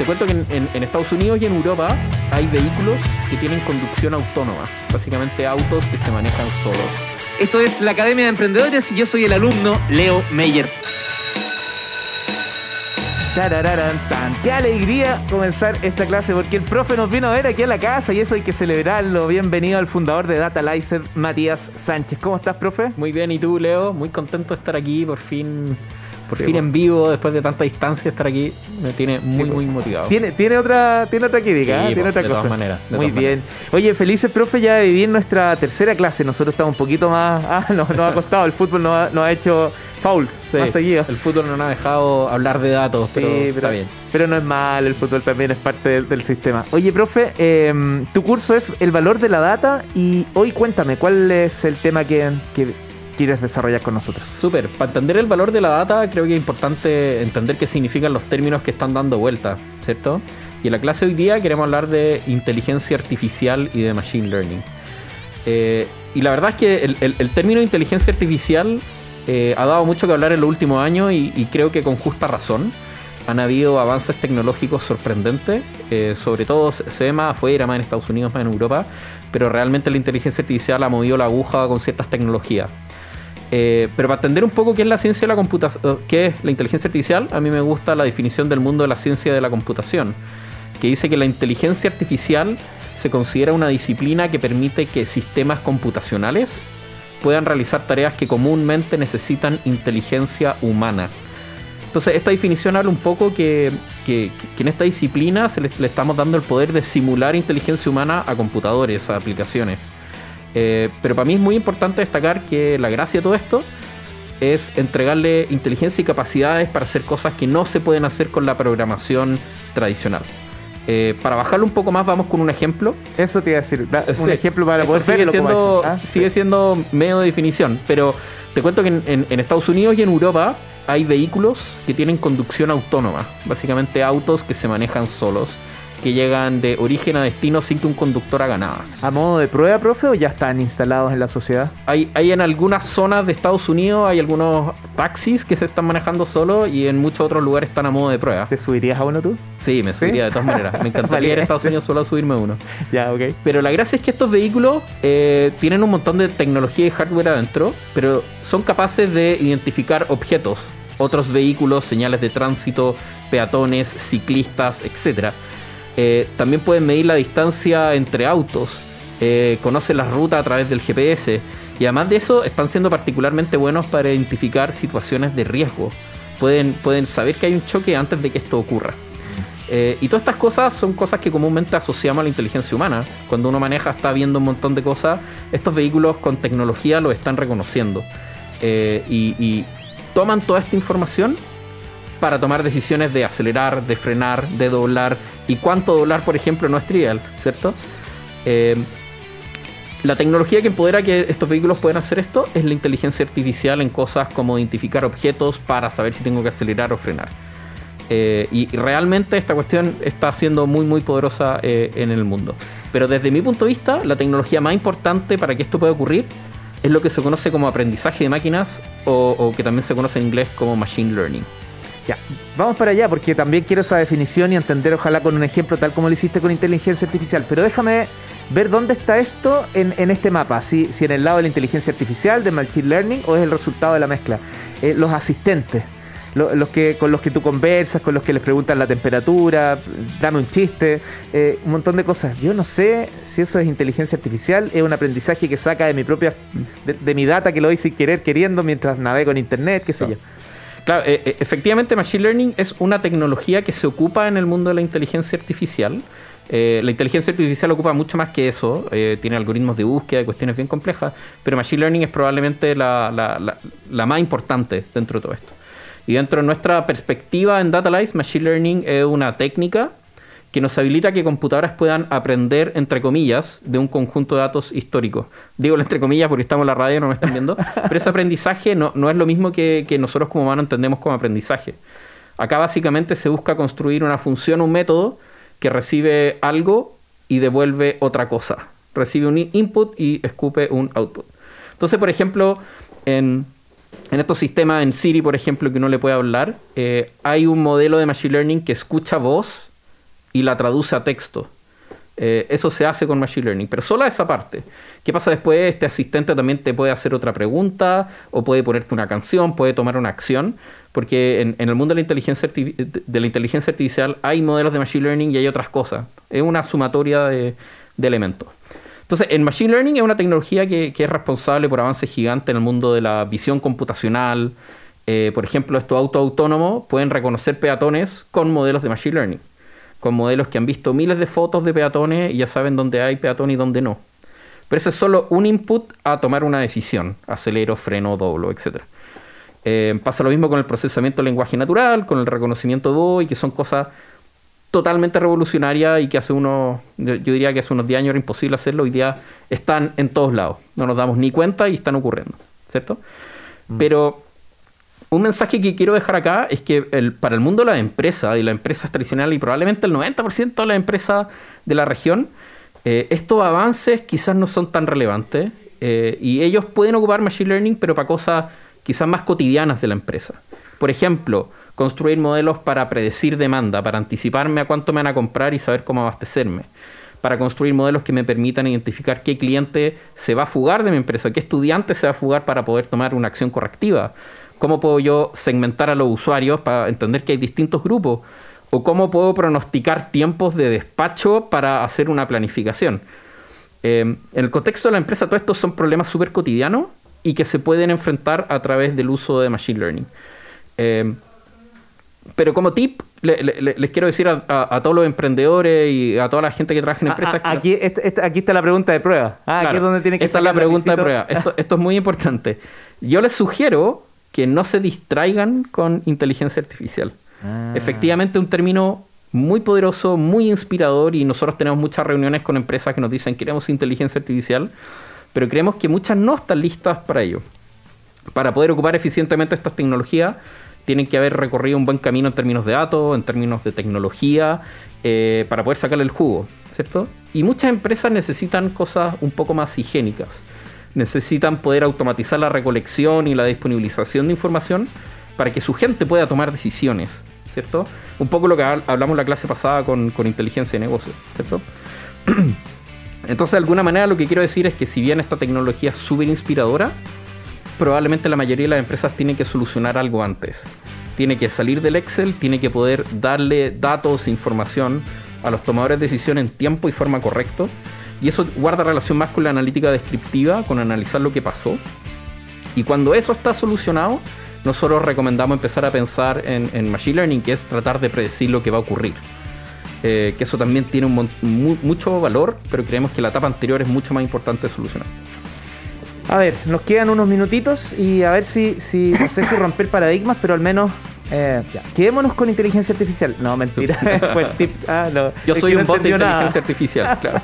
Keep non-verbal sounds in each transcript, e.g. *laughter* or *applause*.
te cuento que en, en Estados Unidos y en Europa hay vehículos que tienen conducción autónoma, básicamente autos que se manejan solos. Esto es la Academia de Emprendedores y yo soy el alumno Leo Meyer. Tarararán, tan. Qué alegría comenzar esta clase porque el profe nos vino a ver aquí a la casa y eso hay que celebrarlo. Bienvenido al fundador de Datalizer, Matías Sánchez. ¿Cómo estás, profe? Muy bien, ¿y tú, Leo? Muy contento de estar aquí, por fin por fin en vivo, después de tanta distancia, estar aquí me tiene muy, muy motivado. Tiene, tiene otra, tiene otra química, ¿eh? tiene otra de cosa. Todas maneras, muy bien. Oye, felices, profe, ya de vivir nuestra tercera clase. Nosotros estamos un poquito más. *laughs* Ah, nos, ha costado. El fútbol nos ha, nos ha hecho fouls más seguido. El fútbol no nos ha dejado hablar de datos, pero, está bien. Pero no es mal, el fútbol también es parte del, sistema. Oye, profe, em, tu curso es el valor de la data y hoy cuéntame, ¿cuál es el tema que, que quieres desarrollar con nosotros. Súper. Para entender el valor de la data, creo que es importante entender qué significan los términos que están dando vuelta, ¿cierto? Y en la clase de hoy día queremos hablar de inteligencia artificial y de machine learning. Eh, y la verdad es que el, término inteligencia artificial eh, ha dado mucho que hablar en los últimos años y, creo que con justa razón. Han habido avances tecnológicos sorprendentes, eh, sobre todo se ve más afuera, más en Estados Unidos, más en Europa, pero realmente la inteligencia artificial ha movido la aguja con ciertas tecnologías. Eh, pero para entender un poco qué es la ciencia de la computación, eh, qué es la inteligencia artificial, a mí me gusta la definición del mundo de la ciencia de la computación, que dice que la inteligencia artificial se considera una disciplina que permite que sistemas computacionales puedan realizar tareas que comúnmente necesitan inteligencia humana. Entonces, esta definición habla un poco que, en esta disciplina se le estamos dando el poder de simular inteligencia humana a computadores, a aplicaciones. Eh, pero para mí es muy importante destacar que la gracia de todo esto es entregarle inteligencia y capacidades para hacer cosas que no se pueden hacer con la programación tradicional. Eh, para bajarlo un poco más, vamos con un ejemplo. Eso te iba a decir, un ejemplo para poder sigue siendo, ¿ah? sigue siendo medio de definición, pero te cuento que en, en Estados Unidos y en Europa hay vehículos que tienen conducción autónoma, básicamente autos que se manejan solos que llegan de origen a destino sin que un conductor haga nada. ¿A modo de prueba, profe, o ya están instalados en la sociedad? Hay, hay en algunas zonas de Estados Unidos, hay algunos taxis que se están manejando solo y en muchos otros lugares están a modo de prueba. ¿Te subirías a uno tú? Sí, me subiría de todas maneras. Me *laughs* encantaría ir a Estados Unidos solo a subirme uno. *laughs* ya, ok. Pero la gracia es que estos vehículos eh, tienen un montón de tecnología y hardware adentro, pero son capaces de identificar objetos, otros vehículos, señales de tránsito, peatones, ciclistas, etcétera eh, también pueden medir la distancia entre autos, eh, conocen las rutas a través del GPS y además de eso están siendo particularmente buenos para identificar situaciones de riesgo. Pueden, pueden saber que hay un choque antes de que esto ocurra. Eh, y todas estas cosas son cosas que comúnmente asociamos a la inteligencia humana. Cuando uno maneja, está viendo un montón de cosas, estos vehículos con tecnología lo están reconociendo. y, toman toda esta información para tomar decisiones de acelerar, de frenar, de doblar. Y cuánto doblar, por ejemplo, no es trivial, ¿cierto? Eh, la tecnología que empodera que estos vehículos puedan hacer esto es la inteligencia artificial en cosas como identificar objetos para saber si tengo que acelerar o frenar. Eh, y realmente esta cuestión está siendo muy muy poderosa eh, en el mundo. Pero desde mi punto de vista, la tecnología más importante para que esto pueda ocurrir es lo que se conoce como aprendizaje de máquinas o, o que también se conoce en inglés como machine learning. Ya, vamos para allá porque también quiero esa definición y entender ojalá con un ejemplo tal como lo hiciste con inteligencia artificial. Pero déjame ver dónde está esto en, este mapa. Si, si en el lado de la inteligencia artificial, de machine learning o es el resultado de la mezcla. Eh, los asistentes. Los, que, con los que tú conversas, con los que les preguntan la temperatura, dame un chiste, eh, un montón de cosas. Yo no sé si eso es inteligencia artificial, es un aprendizaje que saca de mi propia, de, mi data que lo hice querer, queriendo mientras navego en internet, qué sé yo. Claro, eh, eh, efectivamente Machine Learning es una tecnología que se ocupa en el mundo de la inteligencia artificial. Eh, la inteligencia artificial ocupa mucho más que eso, tiene algoritmos de búsqueda, cuestiones bien complejas, pero Machine Learning es probablemente la, más importante dentro de todo esto. Y dentro de nuestra perspectiva en Datalize, Machine Learning es una técnica que nos habilita que computadoras puedan aprender, entre comillas, de un conjunto de datos históricos. Digo entre comillas porque estamos en la radio, no me están viendo, pero ese aprendizaje no, es lo mismo que, nosotros como humanos entendemos como aprendizaje. Acá básicamente se busca construir una función, un método que recibe algo y devuelve otra cosa. Recibe un input y escupe un output. Entonces, por ejemplo, en, estos sistemas, en Siri, por ejemplo, que uno le puede hablar, eh, hay un modelo de Machine Learning que escucha voz y la traduce a texto. Eh, eso se hace con Machine Learning, pero solo esa parte. ¿Qué pasa después? Este asistente también te puede hacer otra pregunta o puede ponerte una canción, puede tomar una acción, porque en, el mundo de la, inteligencia de la inteligencia artificial hay modelos de Machine Learning y hay otras cosas. Es una sumatoria de, elementos. Entonces, en Machine Learning es una tecnología que, es responsable por avances gigantes en el mundo de la visión computacional. Eh, por ejemplo, estos autos autónomos pueden reconocer peatones con modelos de Machine Learning con modelos que han visto miles de fotos de peatones y ya saben dónde hay peatón y dónde no. Pero ese es solo un input a tomar una decisión, acelero, freno, doblo, etc. Eh, pasa lo mismo con el procesamiento de lenguaje natural, con el reconocimiento y que son cosas totalmente revolucionarias y que hace unos, yo diría que hace unos 10 años era imposible hacerlo, hoy día están en todos lados, no nos damos ni cuenta y están ocurriendo, ¿cierto? Mm. Pero un mensaje que quiero dejar acá es que para el mundo de las empresas y las empresas tradicionales y probablemente el 90% de las empresas de la región, eh, estos avances quizás no son tan relevantes eh, y ellos pueden ocupar Machine Learning pero para cosas quizás más cotidianas de la empresa. Por ejemplo, construir modelos para predecir demanda, para anticiparme a cuánto me van a comprar y saber cómo abastecerme para construir modelos que me permitan identificar qué cliente se va a fugar de mi empresa, qué estudiante se va a fugar para poder tomar una acción correctiva, ¿Cómo puedo yo segmentar a los usuarios para entender que hay distintos grupos? ¿O cómo puedo pronosticar tiempos de despacho para hacer una planificación? Eh, en el contexto de la empresa, todos estos son problemas súper cotidianos y que se pueden enfrentar a través del uso de Machine Learning. Eh, pero como tip, les quiero decir a, todos los emprendedores y a toda la gente que trabaja en ah, empresas. Ah, aquí, aquí está la pregunta de prueba. Ah, aquí es donde tiene que Esta es la pregunta de prueba. Esto, *laughs* esto es muy importante. Yo les sugiero que no se distraigan con inteligencia artificial. Ah. Efectivamente, un término muy poderoso, muy inspirador y nosotros tenemos muchas reuniones con empresas que nos dicen queremos inteligencia artificial, pero creemos que muchas no están listas para ello. Para poder ocupar eficientemente estas tecnologías, tienen que haber recorrido un buen camino en términos de datos, en términos de tecnología, eh, para poder sacarle el jugo, ¿cierto? Y muchas empresas necesitan cosas un poco más higiénicas necesitan poder automatizar la recolección y la disponibilización de información para que su gente pueda tomar decisiones, ¿cierto? Un poco lo que hablamos la clase pasada con, inteligencia de negocio, ¿cierto? *clears throat* Entonces, de alguna manera, lo que quiero decir es que si bien esta tecnología es súper inspiradora, probablemente la mayoría de las empresas tienen que solucionar algo antes. Tiene que salir del Excel, tiene que poder darle datos e información a los tomadores de decisión en tiempo y forma correcto y eso guarda relación más con la analítica descriptiva, con analizar lo que pasó. Y cuando eso está solucionado, nosotros recomendamos empezar a pensar en, Machine Learning, que es tratar de predecir lo que va a ocurrir. Eh, que eso también tiene un mucho valor, pero creemos que la etapa anterior es mucho más importante de solucionar. A ver, nos quedan unos minutitos y a ver si, si no sé si romper paradigmas, pero al menos eh, quedémonos con inteligencia artificial. No, mentira. *laughs* Ah, *laughs* Yo soy un bot de inteligencia artificial, *laughs* claro.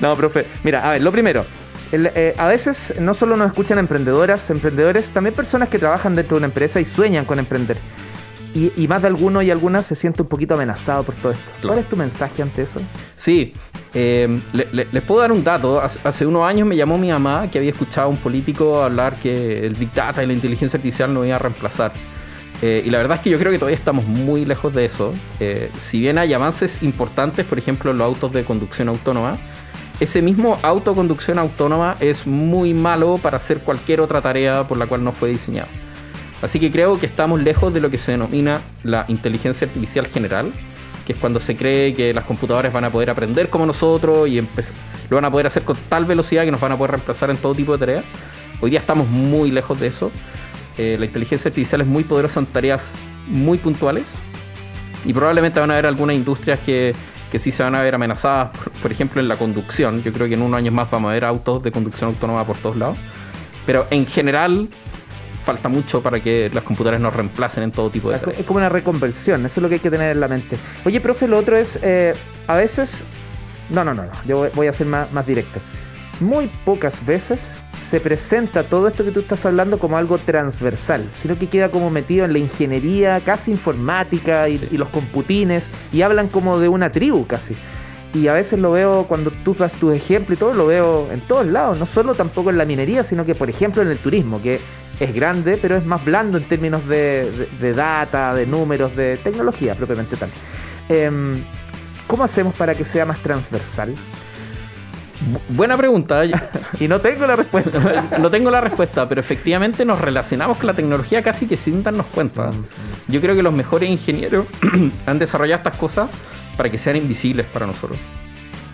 no, profe. Mira, a ver, lo primero. Eh, a veces no solo nos escuchan emprendedoras, emprendedores, también personas que trabajan dentro de una empresa y sueñan con emprender. Y, más de alguno y algunas se siente un poquito amenazado por todo esto. ¿Cuál es tu mensaje ante eso? Sí, eh, les puedo dar un dato. Hace, unos años me llamó mi mamá que había escuchado a un político hablar que el Big Data y la inteligencia artificial no iba a reemplazar. Eh, y la verdad es que yo creo que todavía estamos muy lejos de eso. Eh, si bien hay avances importantes, por ejemplo, en los autos de conducción autónoma, ese mismo autoconducción autónoma es muy malo para hacer cualquier otra tarea por la cual no fue diseñado. Así que creo que estamos lejos de lo que se denomina la inteligencia artificial general, que es cuando se cree que las computadoras van a poder aprender como nosotros y lo van a poder hacer con tal velocidad que nos van a poder reemplazar en todo tipo de tareas. Hoy día estamos muy lejos de eso. Eh, la inteligencia artificial es muy poderosa en tareas muy puntuales y probablemente van a haber algunas industrias que, que sí se van a ver amenazadas, por, ejemplo en la conducción. Yo creo que en unos años más vamos a ver autos de conducción autónoma por todos lados. Pero en general falta mucho para que las computadoras nos reemplacen en todo tipo de Es como una reconversión, eso es lo que hay que tener en la mente. Oye, profe, lo otro es, eh, a veces... No, no, no, no, yo voy a ser más, más directo. Muy pocas veces se presenta todo esto que tú estás hablando como algo transversal, sino que queda como metido en la ingeniería casi informática y, los computines y hablan como de una tribu casi. Y a veces lo veo cuando tú das tu ejemplo y todo, lo veo en todos lados, no solo tampoco en la minería, sino que por ejemplo en el turismo, que es grande, pero es más blando en términos de, data, de números, de tecnología propiamente tal. Em, ¿cómo hacemos para que sea más transversal? Buena pregunta. *laughs* y no tengo la respuesta. *laughs* no tengo la respuesta, pero efectivamente nos relacionamos con la tecnología casi que sin darnos cuenta. Mm. Yo creo que los mejores ingenieros *clears throat* han desarrollado estas cosas para que sean invisibles para nosotros.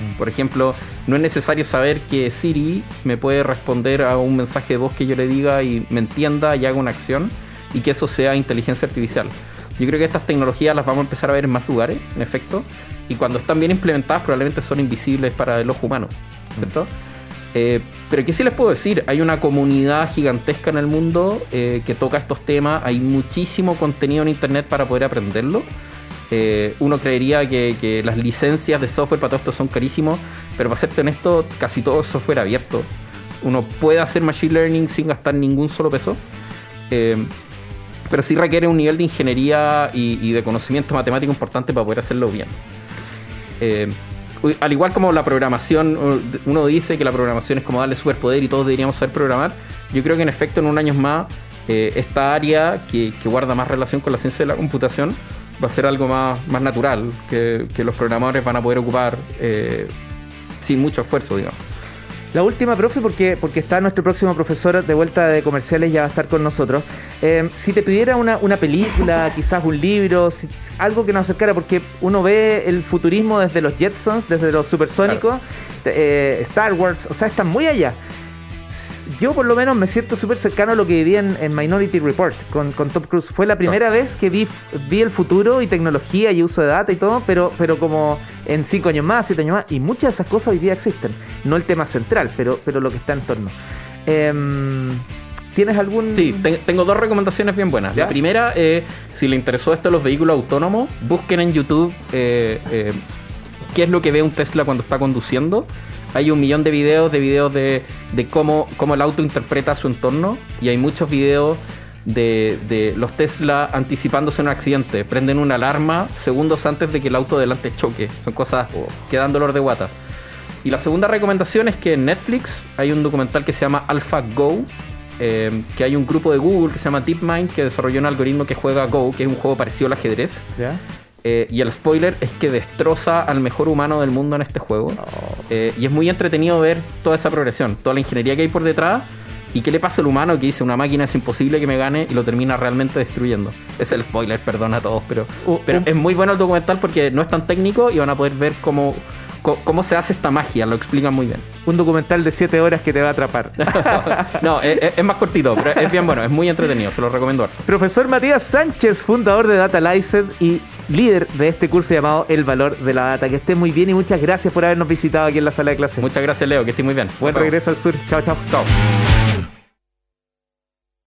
Mm. Por ejemplo, no es necesario saber que Siri me puede responder a un mensaje de voz que yo le diga y me entienda y haga una acción y que eso sea inteligencia artificial. Yo creo que estas tecnologías las vamos a empezar a ver en más lugares, en efecto, y cuando están bien implementadas probablemente son invisibles para el ojo humano, ¿cierto? Eh, pero ¿qué sí les puedo decir? Hay una comunidad gigantesca en el mundo eh, que toca estos temas, hay muchísimo contenido en Internet para poder aprenderlo. Eh, uno creería que, las licencias de software para todo esto son carísimos, pero para serte honesto, casi todo software abierto. Uno puede hacer machine learning sin gastar ningún solo peso pero sí requiere un nivel de ingeniería y, de conocimiento matemático importante para poder hacerlo bien. Eh, al igual como la programación, uno dice que la programación es como darle superpoder y todos deberíamos saber programar, yo creo que en efecto en un año más eh, esta área que, guarda más relación con la ciencia de la computación va a ser algo más, más natural, que, los programadores van a poder ocupar eh, sin mucho esfuerzo, digamos. La última, profe, porque, porque está nuestro próximo profesor de vuelta de comerciales, ya va a estar con nosotros. Eh, si te pidiera una, una película, quizás un libro, algo que nos acercara, porque uno ve el futurismo desde los Jetsons, desde los supersónicos, eh, Star Wars, o sea, están muy allá yo por lo menos me siento súper cercano a lo que viví en, Minority Report con, con, Tom Cruise. Fue la primera vez que vi, vi el futuro y tecnología y uso de data y todo, pero, pero como en cinco años más, siete años más, y muchas de esas cosas hoy día existen. No el tema central, pero, pero lo que está en torno. Em, ¿Tienes algún...? Sí, tengo dos recomendaciones bien buenas. La primera, eh, si le interesó esto de los vehículos autónomos, busquen en YouTube eh, eh, qué es lo que ve un Tesla cuando está conduciendo hay un millón de videos de videos de, cómo, cómo, el auto interpreta su entorno y hay muchos videos de, los Tesla anticipándose un accidente. Prenden una alarma segundos antes de que el auto delante choque. Son cosas que dan dolor de guata. Y la segunda recomendación es que en Netflix hay un documental que se llama AlphaGo, eh, que hay un grupo de Google que se llama DeepMind que desarrolló un algoritmo que juega Go, que es un juego parecido al ajedrez. Eh, y el spoiler es que destroza al mejor humano del mundo en este juego. Oh. Eh, y es muy entretenido ver toda esa progresión, toda la ingeniería que hay por detrás y qué le pasa al humano que dice una máquina es imposible que me gane y lo termina realmente destruyendo. Es el spoiler, perdón a todos, pero, uh, pero es muy bueno el documental porque no es tan técnico y van a poder ver cómo cómo se hace esta magia, lo explican muy bien. Un documental de 7 horas que te va a atrapar. *laughs* no, es, más cortito, pero es bien bueno, es muy entretenido, se lo recomiendo. Profesor Matías Sánchez, fundador de Data License y líder de este curso llamado El Valor de la Data. Que esté muy bien y muchas gracias por habernos visitado aquí en la sala de clases. Muchas gracias, Leo, que esté muy bien. Buen regreso al sur. Chao, chao. Chao.